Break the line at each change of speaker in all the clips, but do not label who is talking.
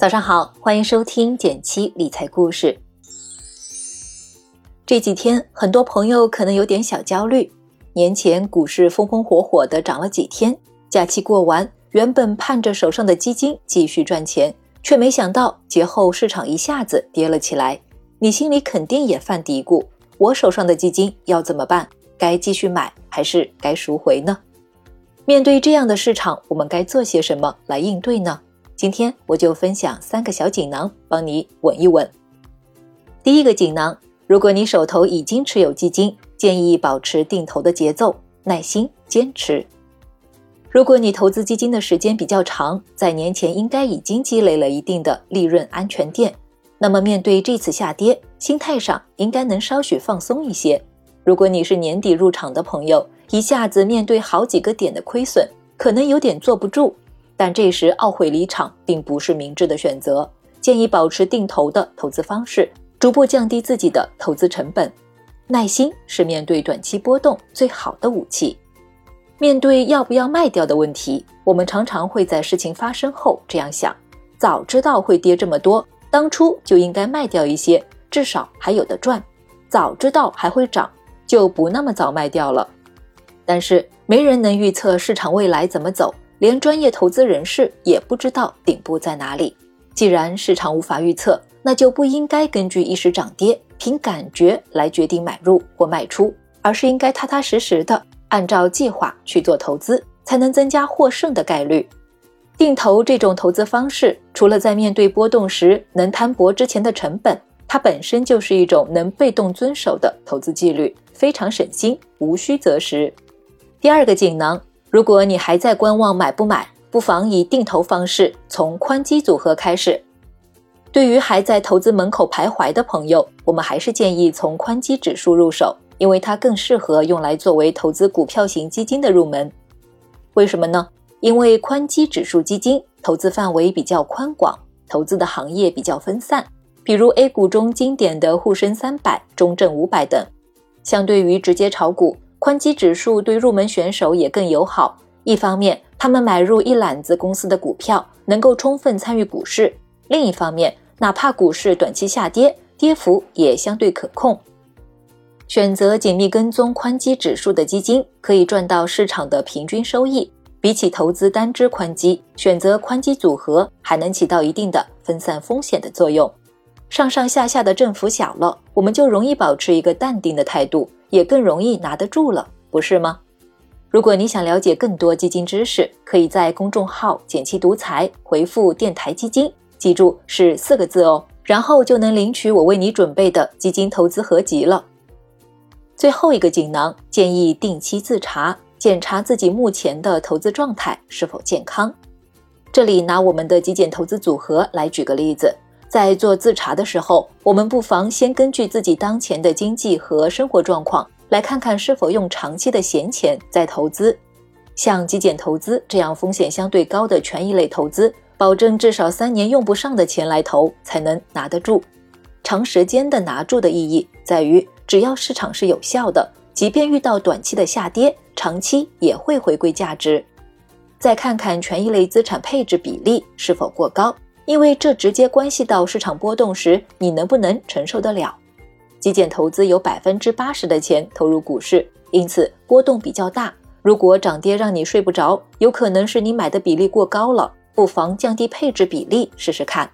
早上好，欢迎收听减七理财故事。这几天，很多朋友可能有点小焦虑。年前股市风风火火的涨了几天，假期过完，原本盼着手上的基金继续赚钱，却没想到节后市场一下子跌了起来。你心里肯定也犯嘀咕：我手上的基金要怎么办？该继续买还是该赎回呢？面对这样的市场，我们该做些什么来应对呢？今天我就分享三个小锦囊，帮你稳一稳。第一个锦囊，如果你手头已经持有基金，建议保持定投的节奏，耐心坚持。如果你投资基金的时间比较长，在年前应该已经积累了一定的利润安全垫，那么面对这次下跌，心态上应该能稍许放松一些。如果你是年底入场的朋友，一下子面对好几个点的亏损，可能有点坐不住。但这时懊悔离场并不是明智的选择，建议保持定投的投资方式，逐步降低自己的投资成本。耐心是面对短期波动最好的武器。面对要不要卖掉的问题，我们常常会在事情发生后这样想：早知道会跌这么多，当初就应该卖掉一些，至少还有的赚。早知道还会涨，就不那么早卖掉了。但是没人能预测市场未来怎么走。连专业投资人士也不知道顶部在哪里。既然市场无法预测，那就不应该根据一时涨跌凭感觉来决定买入或卖出，而是应该踏踏实实的按照计划去做投资，才能增加获胜的概率。定投这种投资方式，除了在面对波动时能摊薄之前的成本，它本身就是一种能被动遵守的投资纪律，非常省心，无需择时。第二个锦囊。如果你还在观望买不买，不妨以定投方式从宽基组合开始。对于还在投资门口徘徊的朋友，我们还是建议从宽基指数入手，因为它更适合用来作为投资股票型基金的入门。为什么呢？因为宽基指数基金投资范围比较宽广，投资的行业比较分散，比如 A 股中经典的沪深三百、中证五百等，相对于直接炒股。宽基指数对入门选手也更友好。一方面，他们买入一揽子公司的股票，能够充分参与股市；另一方面，哪怕股市短期下跌，跌幅也相对可控。选择紧密跟踪宽基指数的基金，可以赚到市场的平均收益。比起投资单只宽基，选择宽基组合还能起到一定的分散风险的作用。上上下下的振幅小了，我们就容易保持一个淡定的态度。也更容易拿得住了，不是吗？如果你想了解更多基金知识，可以在公众号“简七独裁回复“电台基金”，记住是四个字哦，然后就能领取我为你准备的基金投资合集了。最后一个锦囊，建议定期自查，检查自己目前的投资状态是否健康。这里拿我们的极简投资组合来举个例子。在做自查的时候，我们不妨先根据自己当前的经济和生活状况，来看看是否用长期的闲钱在投资。像极简投资这样风险相对高的权益类投资，保证至少三年用不上的钱来投才能拿得住。长时间的拿住的意义在于，只要市场是有效的，即便遇到短期的下跌，长期也会回归价值。再看看权益类资产配置比例是否过高。因为这直接关系到市场波动时你能不能承受得了。基建投资有百分之八十的钱投入股市，因此波动比较大。如果涨跌让你睡不着，有可能是你买的比例过高了，不妨降低配置比例试试看。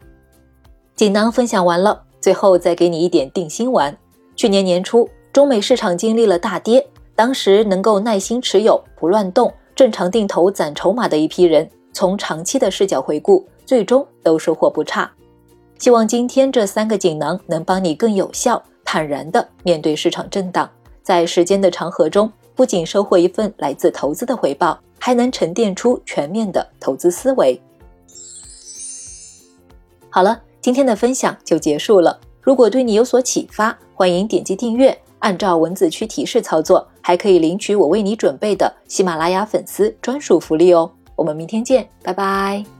锦囊分享完了，最后再给你一点定心丸。去年年初，中美市场经历了大跌，当时能够耐心持有、不乱动、正常定投攒筹码的一批人，从长期的视角回顾。最终都收获不差，希望今天这三个锦囊能帮你更有效、坦然地面对市场震荡，在时间的长河中，不仅收获一份来自投资的回报，还能沉淀出全面的投资思维。好了，今天的分享就结束了。如果对你有所启发，欢迎点击订阅，按照文字区提示操作，还可以领取我为你准备的喜马拉雅粉丝专属福利哦。我们明天见，拜拜。